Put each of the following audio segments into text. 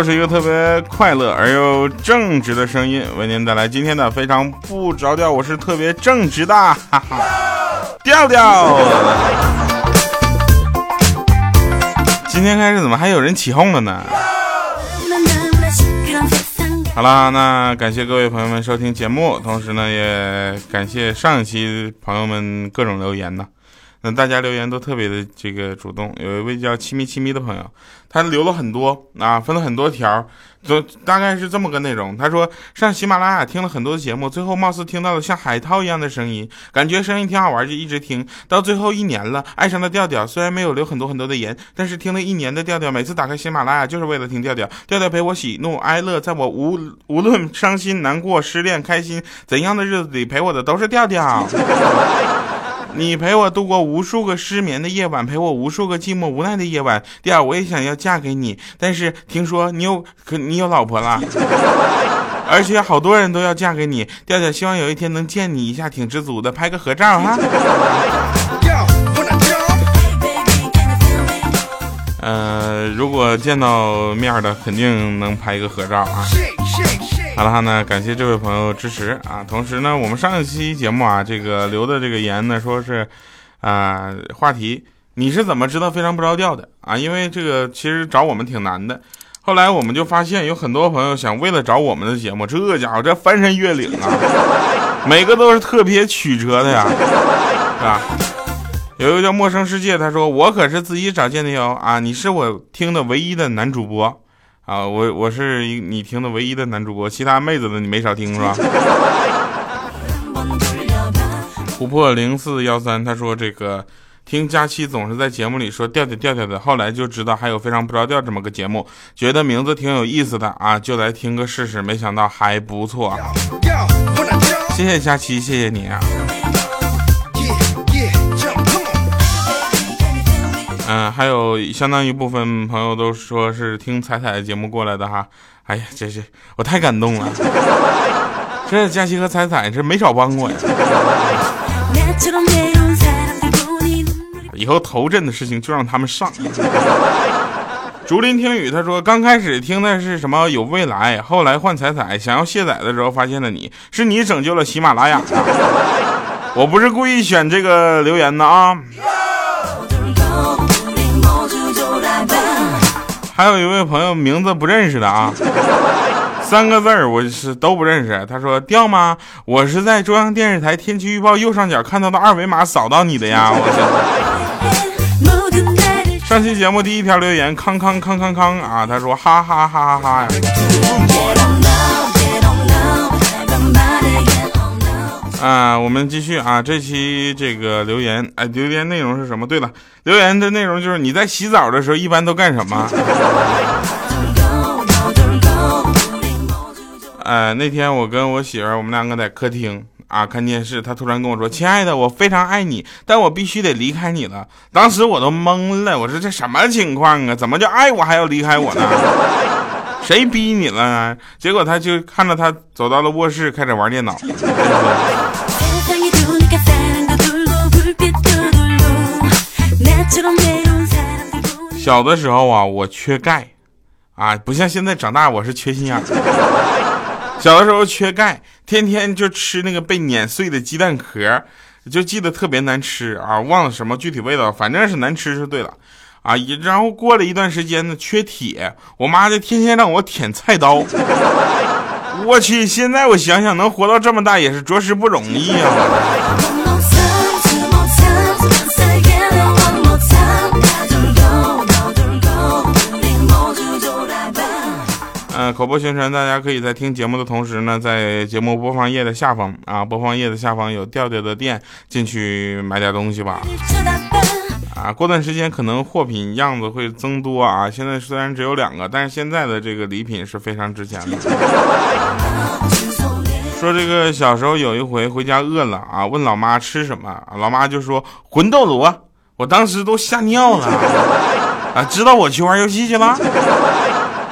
又是一个特别快乐而又正直的声音，为您带来今天的非常不着调。我是特别正直的，哈哈，调调。今天开始怎么还有人起哄了呢？好啦，那感谢各位朋友们收听节目，同时呢，也感谢上一期朋友们各种留言呢。那大家留言都特别的这个主动，有一位叫七咪七咪的朋友，他留了很多啊，分了很多条，都大概是这么个内容。他说上喜马拉雅听了很多节目，最后貌似听到了像海涛一样的声音，感觉声音挺好玩，就一直听到最后一年了，爱上了调调。虽然没有留很多很多的言，但是听了一年的调调，每次打开喜马拉雅就是为了听调调。调调陪我喜怒哀乐，在我无无论伤心难过、失恋开心怎样的日子里，陪我的都是调调。你陪我度过无数个失眠的夜晚，陪我无数个寂寞无奈的夜晚。第二，我也想要嫁给你，但是听说你有可你有老婆了，而且好多人都要嫁给你。调调希望有一天能见你一下，挺知足的，拍个合照哈。呃，如果见到面的，肯定能拍一个合照啊。好了哈，那感谢这位朋友支持啊。同时呢，我们上一期节目啊，这个留的这个言呢，说是啊，话题你是怎么知道非常不着调的啊？因为这个其实找我们挺难的。后来我们就发现有很多朋友想为了找我们的节目，这家伙这翻山越岭啊，每个都是特别曲折的呀，是吧？有一个叫陌生世界，他说我可是自己找见的哟啊，你是我听的唯一的男主播。啊，我我是你听的唯一的男主播，其他妹子的你没少听是吧？琥珀零四幺三他说这个听佳期总是在节目里说调调调调的，后来就知道还有非常不着调这么个节目，觉得名字挺有意思的啊，就来听个试试，没想到还不错，谢谢佳期，谢谢你啊。嗯，还有相当一部分朋友都说是听彩彩的节目过来的哈，哎呀，这是我太感动了，这佳琪和彩彩这没少帮我呀。以后头阵的事情就让他们上。竹林听雨他说，刚开始听的是什么有未来，后来换彩彩，想要卸载的时候发现了你，是你拯救了喜马拉雅。我不是故意选这个留言的啊。还有一位朋友名字不认识的啊，三个字儿我是都不认识。他说掉吗？我是在中央电视台天气预报右上角看到的二维码扫到你的呀。我上期节目第一条留言，康康康康康啊，他说哈哈哈哈哈呀。啊，我们继续啊！这期这个留言，哎，留言内容是什么？对了，留言的内容就是你在洗澡的时候一般都干什么？哎，那天我跟我媳妇儿，我们两个在客厅啊看电视，她突然跟我说：“亲爱的，我非常爱你，但我必须得离开你了。”当时我都懵了，我说这什么情况啊？怎么就爱我还要离开我呢？谁逼你了呢？结果他就看着他走到了卧室，开始玩电脑。小的时候啊，我缺钙，啊，不像现在长大，我是缺心眼。小的时候缺钙，天天就吃那个被碾碎的鸡蛋壳，就记得特别难吃啊，忘了什么具体味道，反正是难吃是对了。啊，然后过了一段时间呢，缺铁，我妈就天天让我舔菜刀。我去，现在我想想，能活到这么大也是着实不容易啊。嗯，口播宣传，大家可以在听节目的同时呢，在节目播放页的下方啊，播放页的下方有调调的店，进去买点东西吧。啊，过段时间可能货品样子会增多啊。现在虽然只有两个，但是现在的这个礼品是非常值钱的。说这个小时候有一回回家饿了啊，问老妈吃什么，老妈就说魂斗罗，我当时都吓尿了啊，知道我去玩游戏去了，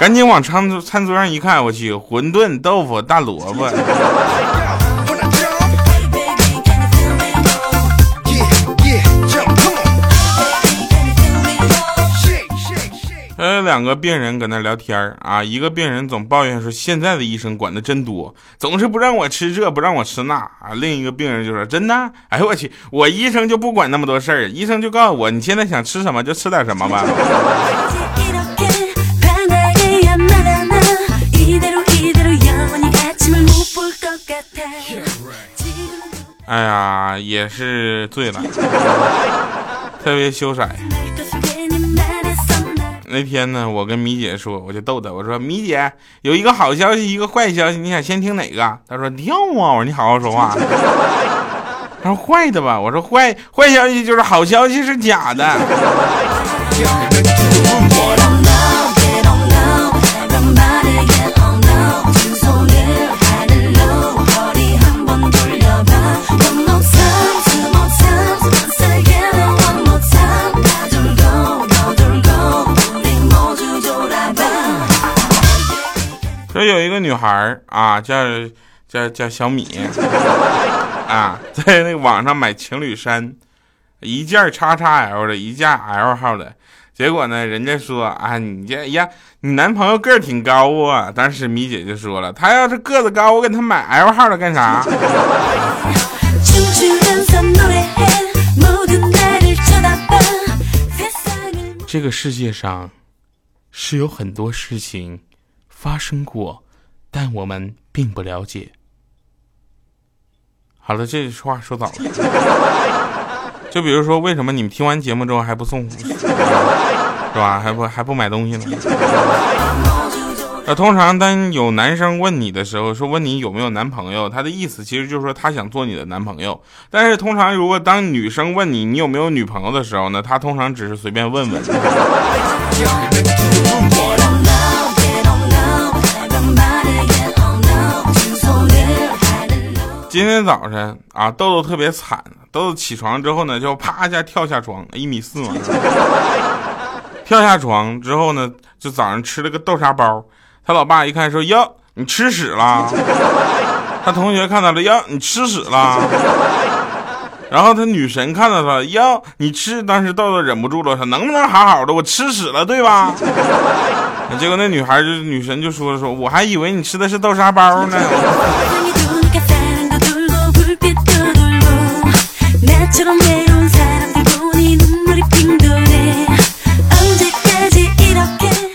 赶紧往餐桌餐桌上一看，我去，馄饨、豆腐、大萝卜。两个病人搁那聊天啊，一个病人总抱怨说现在的医生管的真多，总是不让我吃这不让我吃那啊。另一个病人就说真的，哎呦我去，我医生就不管那么多事儿，医生就告诉我你现在想吃什么就吃点什么吧。哎呀，也是醉了，特别羞涩。那天呢，我跟米姐说，我就逗她，我说米姐有一个好消息，一个坏消息，你想先听哪个？她说跳啊！我说你好好说话。她说坏的吧？我说坏坏消息就是好消息是假的。有一个女孩啊，叫叫叫小米啊，在那个网上买情侣衫，一件叉叉 L 的，一件 L 号的。结果呢，人家说啊，你这呀，你男朋友个儿挺高啊。当时米姐就说了，他要是个子高，我给他买 L 号的干啥？这个世界上是有很多事情。发生过，但我们并不了解。好了，这话说早了。就比如说，为什么你们听完节目之后还不送，是吧？还不还不买东西呢？那通常当有男生问你的时候，说问你有没有男朋友，他的意思其实就是说他想做你的男朋友。但是通常如果当女生问你你有没有女朋友的时候呢，他通常只是随便问问。今天早晨啊，豆豆特别惨。豆豆起床之后呢，就啪一下跳下床，一米四嘛，跳下床之后呢，就早上吃了个豆沙包。他老爸一看说：“哟，你吃屎了！”他同学看到了：“哟，你吃屎了！”然后他女神看到他：“哟，你吃。”当时豆豆忍不住了，说：“能不能好好的？我吃屎了，对吧？”结果那女孩就女神就说：“说我还以为你吃的是豆沙包呢。”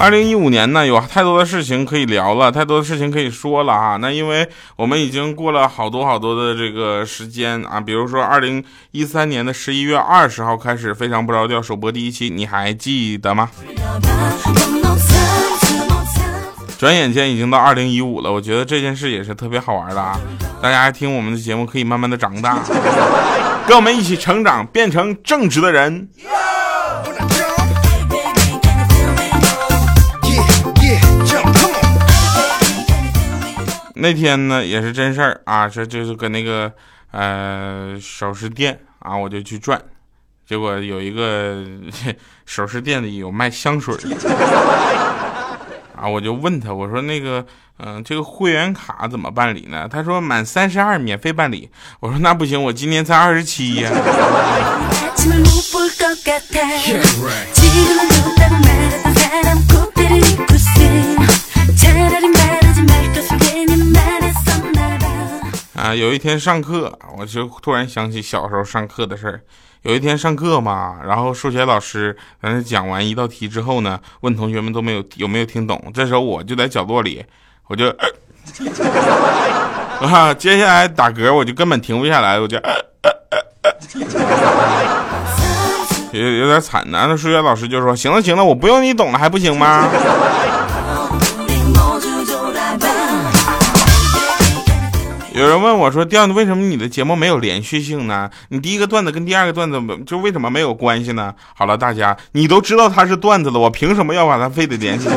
二零一五年呢，有太多的事情可以聊了，太多的事情可以说了啊。那因为我们已经过了好多好多的这个时间啊，比如说二零一三年的十一月二十号开始，《非常不着调》首播第一期，你还记得吗？转眼间已经到二零一五了，我觉得这件事也是特别好玩的啊！大家听我们的节目，可以慢慢的长大，跟我们一起成长，变成正直的人。那天呢，也是真事儿啊，这就是跟那个呃首饰店啊，我就去转，结果有一个 首饰店里有卖香水的。啊！我就问他，我说那个，嗯，这个会员卡怎么办理呢？他说满三十二免费办理。我说那不行，我今年才二十七呀。啊，有一天上课，我就突然想起小时候上课的事儿。有一天上课嘛，然后数学老师在那讲完一道题之后呢，问同学们都没有有没有听懂。这时候我就在角落里，我就啊，接下来打嗝，我就根本停不下来，我就有有点惨呢。那数学老师就说：“行了行了，我不用你懂了，还不行吗？”有人问我说：“调子，为什么你的节目没有连续性呢？你第一个段子跟第二个段子就为什么没有关系呢？”好了，大家，你都知道它是段子了，我凭什么要把它非得连系起来？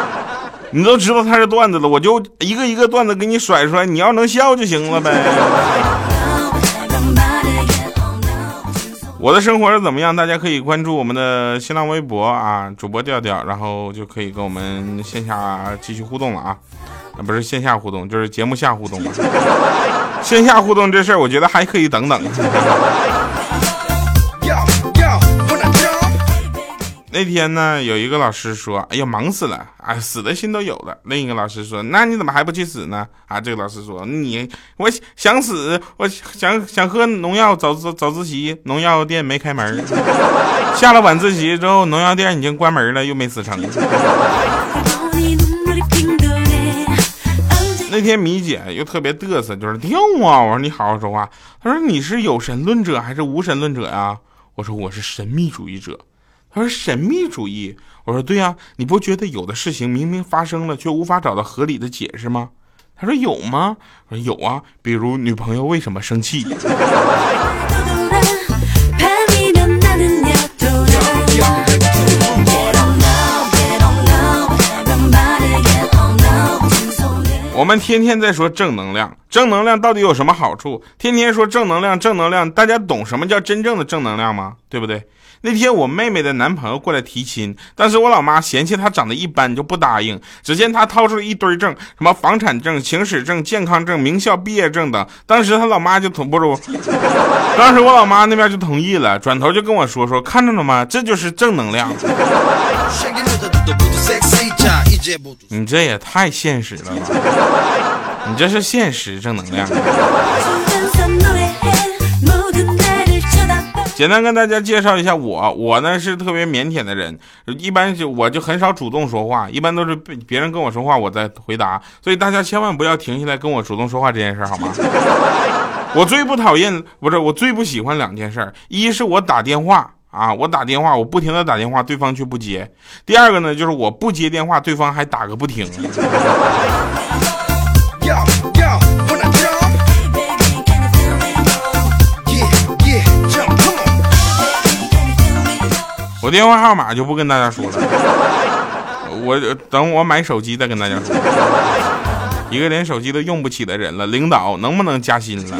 你都知道它是段子了，我就一个一个段子给你甩出来，你要能笑就行了呗。我的生活是怎么样？大家可以关注我们的新浪微博啊，主播调调，然后就可以跟我们线下继续互动了啊，啊不是线下互动，就是节目下互动嘛。线下互动这事儿，我觉得还可以等等。那天呢，有一个老师说：“哎呀，忙死了，啊，死的心都有了。”另一个老师说：“那你怎么还不去死呢？”啊，这个老师说：“你，我想死，我想想喝农药早自早自习，农药店没开门。下了晚自习之后，农药店已经关门了，又没死成。”天米姐又特别嘚瑟，就是跳啊！我说你好好说话。她说你是有神论者还是无神论者呀？我说我是神秘主义者。他说神秘主义，我说对呀，你不觉得有的事情明明发生了，却无法找到合理的解释吗？他说有吗？我说有啊，比如女朋友为什么生气。我们天天在说正能量，正能量到底有什么好处？天天说正能量，正能量，大家懂什么叫真正的正能量吗？对不对？那天我妹妹的男朋友过来提亲，但是我老妈嫌弃他长得一般，就不答应。只见他掏出了一堆证，什么房产证、行驶证、健康证、名校毕业证等。当时他老妈就同不住，当时我老妈那边就同意了，转头就跟我说说，看着了吗？这就是正能量。你这也太现实了吧！你这是现实正能量。简单跟大家介绍一下我，我呢是特别腼腆的人，一般就我就很少主动说话，一般都是被别人跟我说话我在回答，所以大家千万不要停下来跟我主动说话这件事好吗？我最不讨厌不是我最不喜欢两件事，一是我打电话啊，我打电话我不停的打电话，对方却不接；第二个呢就是我不接电话，对方还打个不停。我电话号码就不跟大家说了，我等我买手机再跟大家说。一个连手机都用不起的人了，领导能不能加薪了？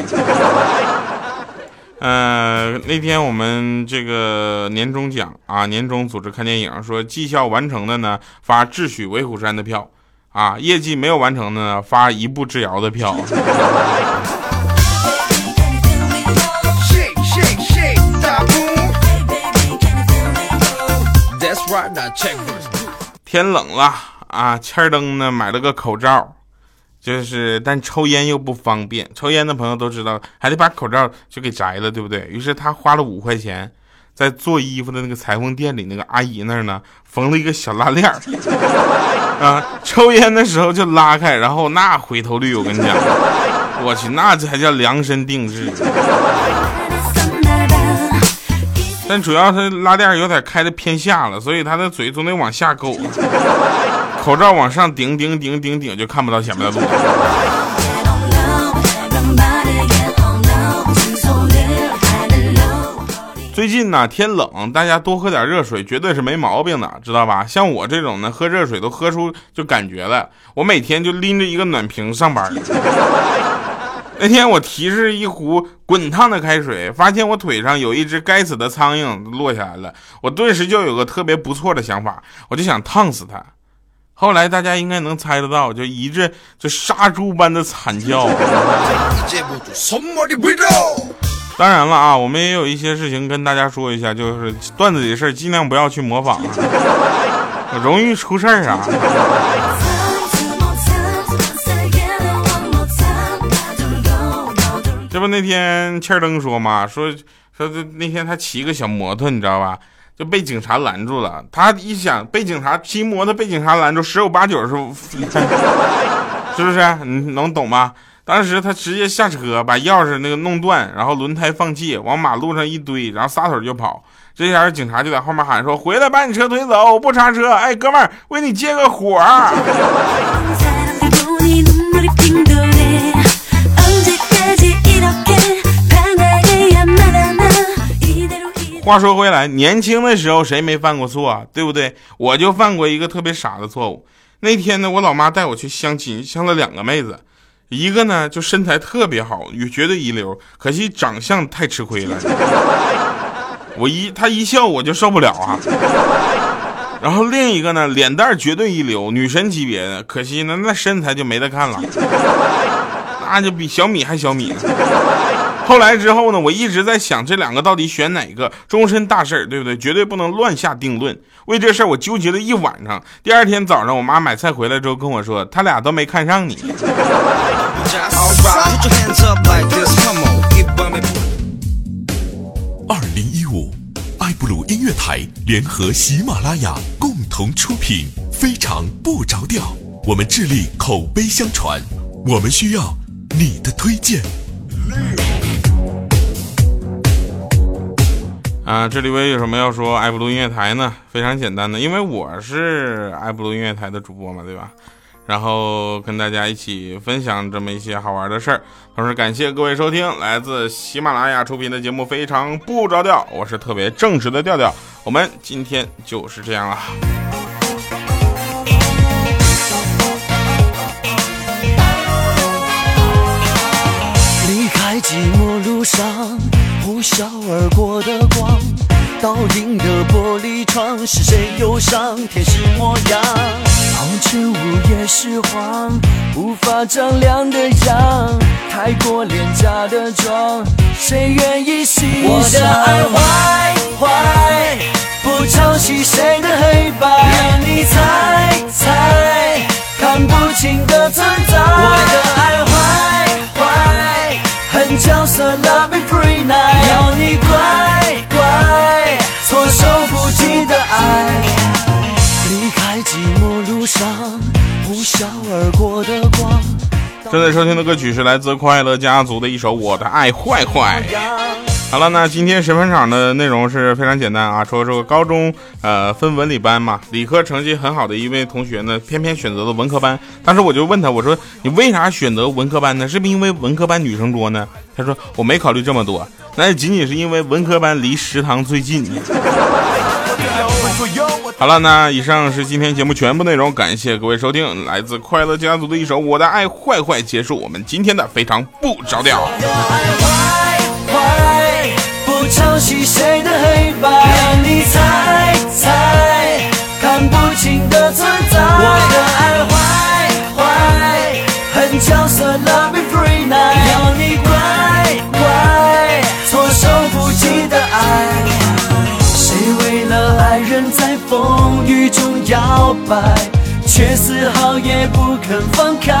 呃，那天我们这个年终奖啊，年终组织看电影，说绩效完成的呢发智取威虎山的票，啊，业绩没有完成的呢发一步之遥的票。天冷了啊，千灯呢买了个口罩，就是但抽烟又不方便，抽烟的朋友都知道，还得把口罩就给摘了，对不对？于是他花了五块钱，在做衣服的那个裁缝店里那个阿姨那儿呢，缝了一个小拉链儿 啊，抽烟的时候就拉开，然后那回头率我跟你讲，我去，那才叫量身定制。但主要是拉链有点开的偏下了，所以他的嘴总得往下勾，口罩往上顶顶顶顶顶，就看不到前面的路。最近呢天冷，大家多喝点热水，绝对是没毛病的，知道吧？像我这种呢，喝热水都喝出就感觉了。我每天就拎着一个暖瓶上班。那天我提着一壶滚烫的开水，发现我腿上有一只该死的苍蝇落下来了，我顿时就有个特别不错的想法，我就想烫死它。后来大家应该能猜得到，就一阵就杀猪般的惨叫。当然了啊，我们也有一些事情跟大家说一下，就是段子里的事尽量不要去模仿，容易出事儿啊。这不那天欠灯说嘛，说说这那天他骑个小摩托，你知道吧？就被警察拦住了。他一想，被警察骑摩托被警察拦住，十有八九是，是不是？你能懂吗？当时他直接下车，把钥匙那个弄断，然后轮胎放气，往马路上一堆，然后撒腿就跑。这下警察就在后面喊说：“回来，把你车推走，我不查车。”哎，哥们儿，为你借个火。话说回来，年轻的时候谁没犯过错啊？对不对？我就犯过一个特别傻的错误。那天呢，我老妈带我去相亲，相了两个妹子，一个呢就身材特别好，绝对一流，可惜长相太吃亏了。我一她一笑我就受不了啊。然后另一个呢，脸蛋绝对一流，女神级别的，可惜呢那身材就没得看了，那就比小米还小米呢。后来之后呢，我一直在想这两个到底选哪个，终身大事儿，对不对？绝对不能乱下定论。为这事儿我纠结了一晚上。第二天早上，我妈买菜回来之后跟我说，他俩都没看上你。二零一五，爱布鲁音乐台联合喜马拉雅共同出品，非常不着调。我们致力口碑相传，我们需要你的推荐。啊，这里边有什么要说爱布鲁音乐台呢？非常简单的，因为我是爱布鲁音乐台的主播嘛，对吧？然后跟大家一起分享这么一些好玩的事儿。同时感谢各位收听来自喜马拉雅出品的节目《非常不着调》，我是特别正直的调调。我们今天就是这样了。倒映的玻璃窗，是谁忧伤天使模样？熬成午夜时黄，无法丈量的样，太过廉价的妆，谁愿意欣赏？我的爱坏坏，不抄袭谁的黑白，让你猜猜，看不清的存在。我的爱坏坏，很角色 love 正在收听的歌曲是来自快乐家族的一首《我的爱坏坏》。好了，那今天十分场的内容是非常简单啊，说说高中呃分文理班嘛，理科成绩很好的一位同学呢，偏偏选择了文科班。当时我就问他，我说你为啥选择文科班呢？是不是因为文科班女生多呢？他说我没考虑这么多，那仅仅是因为文科班离食堂最近。好了，那以上是今天节目全部内容，感谢各位收听，来自快乐家族的一首《我的爱坏坏》，结束我们今天的非常不着调。抄袭谁的黑白，让你猜猜，看不清的存在。我的爱坏坏，很角色，Love 风雨中摇摆，却丝毫也不肯放开？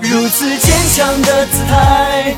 如此坚强的姿态，